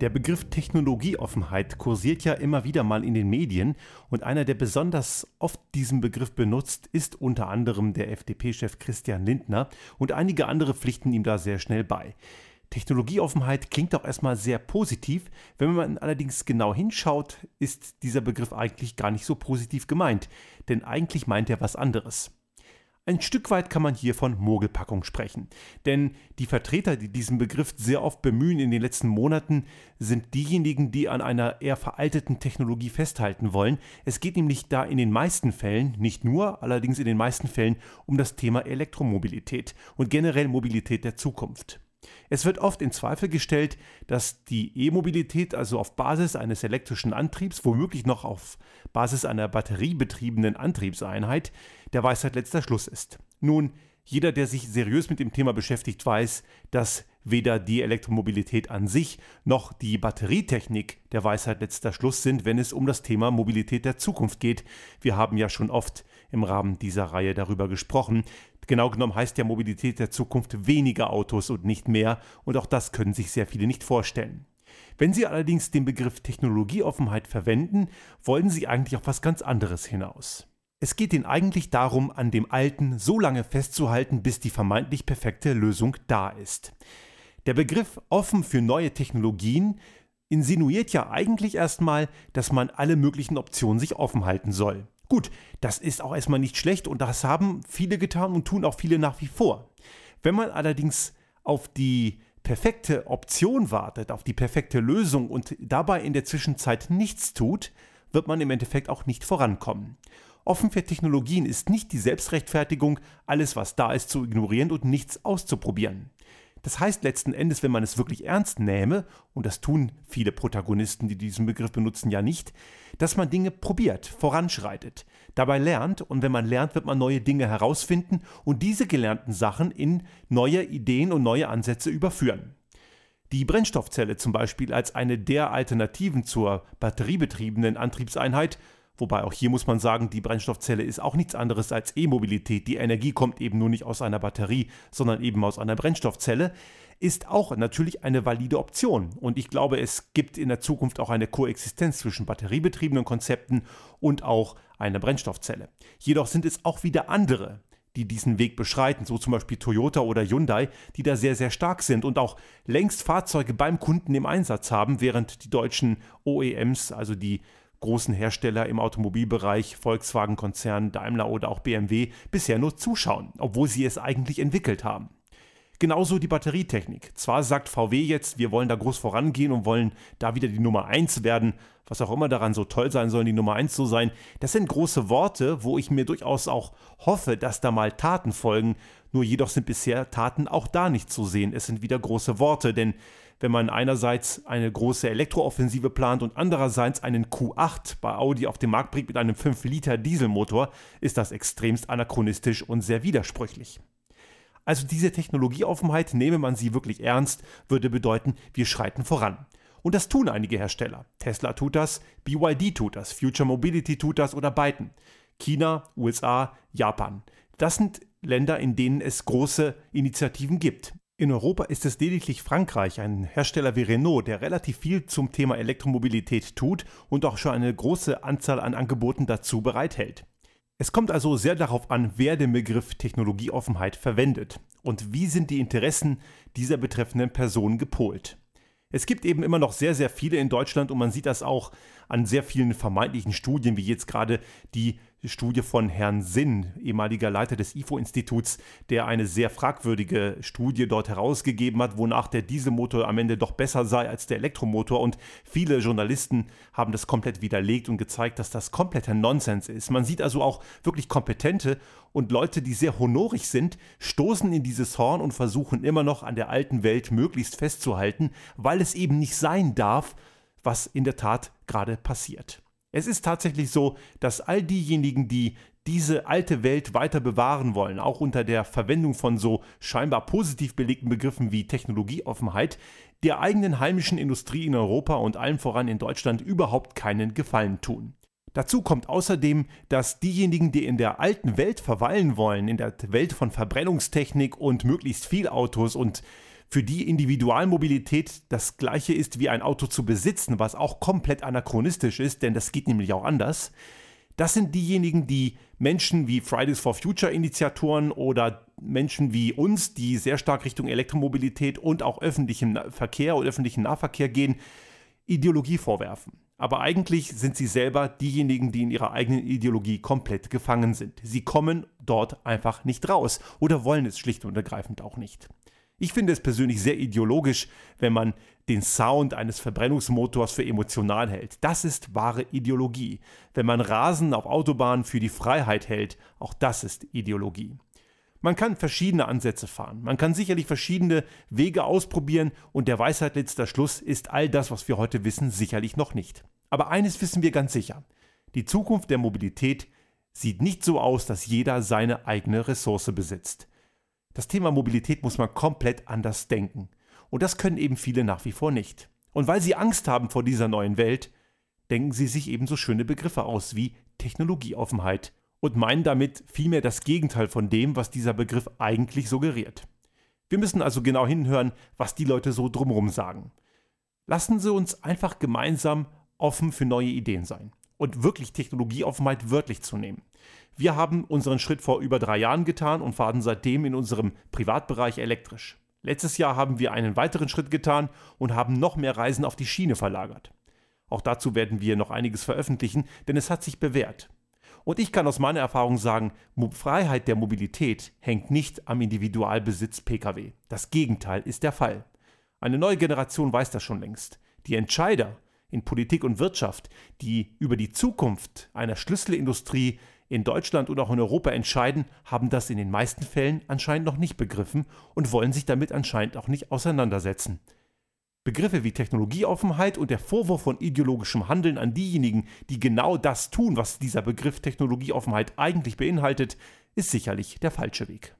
Der Begriff Technologieoffenheit kursiert ja immer wieder mal in den Medien und einer, der besonders oft diesen Begriff benutzt, ist unter anderem der FDP-Chef Christian Lindner und einige andere pflichten ihm da sehr schnell bei. Technologieoffenheit klingt auch erstmal sehr positiv, wenn man allerdings genau hinschaut, ist dieser Begriff eigentlich gar nicht so positiv gemeint, denn eigentlich meint er was anderes. Ein Stück weit kann man hier von Mogelpackung sprechen. Denn die Vertreter, die diesen Begriff sehr oft bemühen in den letzten Monaten, sind diejenigen, die an einer eher veralteten Technologie festhalten wollen. Es geht nämlich da in den meisten Fällen, nicht nur, allerdings in den meisten Fällen, um das Thema Elektromobilität und generell Mobilität der Zukunft. Es wird oft in Zweifel gestellt, dass die E-Mobilität also auf Basis eines elektrischen Antriebs, womöglich noch auf Basis einer batteriebetriebenen Antriebseinheit, der Weisheit letzter Schluss ist. Nun, jeder, der sich seriös mit dem Thema beschäftigt, weiß, dass weder die Elektromobilität an sich noch die Batterietechnik der Weisheit letzter Schluss sind, wenn es um das Thema Mobilität der Zukunft geht. Wir haben ja schon oft im Rahmen dieser Reihe darüber gesprochen. Genau genommen heißt ja Mobilität der Zukunft weniger Autos und nicht mehr, und auch das können sich sehr viele nicht vorstellen. Wenn Sie allerdings den Begriff Technologieoffenheit verwenden, wollen Sie eigentlich auf was ganz anderes hinaus. Es geht ihnen eigentlich darum, an dem Alten so lange festzuhalten, bis die vermeintlich perfekte Lösung da ist. Der Begriff offen für neue Technologien insinuiert ja eigentlich erstmal, dass man alle möglichen Optionen sich offen halten soll. Gut, das ist auch erstmal nicht schlecht und das haben viele getan und tun auch viele nach wie vor. Wenn man allerdings auf die perfekte Option wartet, auf die perfekte Lösung und dabei in der Zwischenzeit nichts tut, wird man im Endeffekt auch nicht vorankommen. Offen für Technologien ist nicht die Selbstrechtfertigung, alles was da ist zu ignorieren und nichts auszuprobieren. Das heißt letzten Endes, wenn man es wirklich ernst nähme, und das tun viele Protagonisten, die diesen Begriff benutzen, ja nicht, dass man Dinge probiert, voranschreitet, dabei lernt und wenn man lernt, wird man neue Dinge herausfinden und diese gelernten Sachen in neue Ideen und neue Ansätze überführen. Die Brennstoffzelle zum Beispiel als eine der Alternativen zur batteriebetriebenen Antriebseinheit Wobei auch hier muss man sagen, die Brennstoffzelle ist auch nichts anderes als E-Mobilität. Die Energie kommt eben nur nicht aus einer Batterie, sondern eben aus einer Brennstoffzelle. Ist auch natürlich eine valide Option. Und ich glaube, es gibt in der Zukunft auch eine Koexistenz zwischen batteriebetriebenen Konzepten und auch einer Brennstoffzelle. Jedoch sind es auch wieder andere, die diesen Weg beschreiten, so zum Beispiel Toyota oder Hyundai, die da sehr, sehr stark sind und auch längst Fahrzeuge beim Kunden im Einsatz haben, während die deutschen OEMs, also die großen Hersteller im Automobilbereich, Volkswagen-Konzern, Daimler oder auch BMW, bisher nur zuschauen, obwohl sie es eigentlich entwickelt haben. Genauso die Batterietechnik. Zwar sagt VW jetzt, wir wollen da groß vorangehen und wollen da wieder die Nummer 1 werden, was auch immer daran so toll sein soll, die Nummer 1 zu sein. Das sind große Worte, wo ich mir durchaus auch hoffe, dass da mal Taten folgen. Nur jedoch sind bisher Taten auch da nicht zu sehen. Es sind wieder große Worte, denn wenn man einerseits eine große Elektrooffensive plant und andererseits einen Q8 bei Audi auf den Markt bringt mit einem 5 Liter Dieselmotor, ist das extremst anachronistisch und sehr widersprüchlich. Also diese Technologieoffenheit, nehme man sie wirklich ernst, würde bedeuten, wir schreiten voran. Und das tun einige Hersteller. Tesla tut das, BYD tut das, Future Mobility tut das oder Byton. China, USA, Japan. Das sind Länder, in denen es große Initiativen gibt. In Europa ist es lediglich Frankreich, ein Hersteller wie Renault, der relativ viel zum Thema Elektromobilität tut und auch schon eine große Anzahl an Angeboten dazu bereithält. Es kommt also sehr darauf an, wer den Begriff Technologieoffenheit verwendet und wie sind die Interessen dieser betreffenden Person gepolt. Es gibt eben immer noch sehr, sehr viele in Deutschland und man sieht das auch an sehr vielen vermeintlichen Studien, wie jetzt gerade die Studie von Herrn Sinn, ehemaliger Leiter des IFO-Instituts, der eine sehr fragwürdige Studie dort herausgegeben hat, wonach der Dieselmotor am Ende doch besser sei als der Elektromotor. Und viele Journalisten haben das komplett widerlegt und gezeigt, dass das kompletter Nonsens ist. Man sieht also auch wirklich kompetente und Leute, die sehr honorig sind, stoßen in dieses Horn und versuchen immer noch an der alten Welt möglichst festzuhalten, weil es eben nicht sein darf, was in der Tat gerade passiert. Es ist tatsächlich so, dass all diejenigen, die diese alte Welt weiter bewahren wollen, auch unter der Verwendung von so scheinbar positiv belegten Begriffen wie Technologieoffenheit, der eigenen heimischen Industrie in Europa und allen voran in Deutschland überhaupt keinen Gefallen tun. Dazu kommt außerdem, dass diejenigen, die in der alten Welt verweilen wollen, in der Welt von Verbrennungstechnik und möglichst viel Autos und für die Individualmobilität das gleiche ist wie ein Auto zu besitzen, was auch komplett anachronistisch ist, denn das geht nämlich auch anders. Das sind diejenigen, die Menschen wie Fridays for Future Initiatoren oder Menschen wie uns, die sehr stark Richtung Elektromobilität und auch öffentlichen Verkehr und öffentlichen Nahverkehr gehen, Ideologie vorwerfen. Aber eigentlich sind sie selber diejenigen, die in ihrer eigenen Ideologie komplett gefangen sind. Sie kommen dort einfach nicht raus oder wollen es schlicht und ergreifend auch nicht. Ich finde es persönlich sehr ideologisch, wenn man den Sound eines Verbrennungsmotors für emotional hält. Das ist wahre Ideologie. Wenn man Rasen auf Autobahnen für die Freiheit hält, auch das ist Ideologie. Man kann verschiedene Ansätze fahren. Man kann sicherlich verschiedene Wege ausprobieren und der Weisheit letzter Schluss ist all das, was wir heute wissen, sicherlich noch nicht. Aber eines wissen wir ganz sicher. Die Zukunft der Mobilität sieht nicht so aus, dass jeder seine eigene Ressource besitzt. Das Thema Mobilität muss man komplett anders denken. Und das können eben viele nach wie vor nicht. Und weil sie Angst haben vor dieser neuen Welt, denken sie sich ebenso schöne Begriffe aus wie Technologieoffenheit und meinen damit vielmehr das Gegenteil von dem, was dieser Begriff eigentlich suggeriert. Wir müssen also genau hinhören, was die Leute so drumherum sagen. Lassen Sie uns einfach gemeinsam offen für neue Ideen sein und wirklich Technologieoffenheit wörtlich zu nehmen. Wir haben unseren Schritt vor über drei Jahren getan und fahren seitdem in unserem Privatbereich elektrisch. Letztes Jahr haben wir einen weiteren Schritt getan und haben noch mehr Reisen auf die Schiene verlagert. Auch dazu werden wir noch einiges veröffentlichen, denn es hat sich bewährt. Und ich kann aus meiner Erfahrung sagen, Freiheit der Mobilität hängt nicht am Individualbesitz Pkw. Das Gegenteil ist der Fall. Eine neue Generation weiß das schon längst. Die Entscheider in Politik und Wirtschaft, die über die Zukunft einer Schlüsselindustrie in Deutschland und auch in Europa entscheiden, haben das in den meisten Fällen anscheinend noch nicht begriffen und wollen sich damit anscheinend auch nicht auseinandersetzen. Begriffe wie Technologieoffenheit und der Vorwurf von ideologischem Handeln an diejenigen, die genau das tun, was dieser Begriff Technologieoffenheit eigentlich beinhaltet, ist sicherlich der falsche Weg.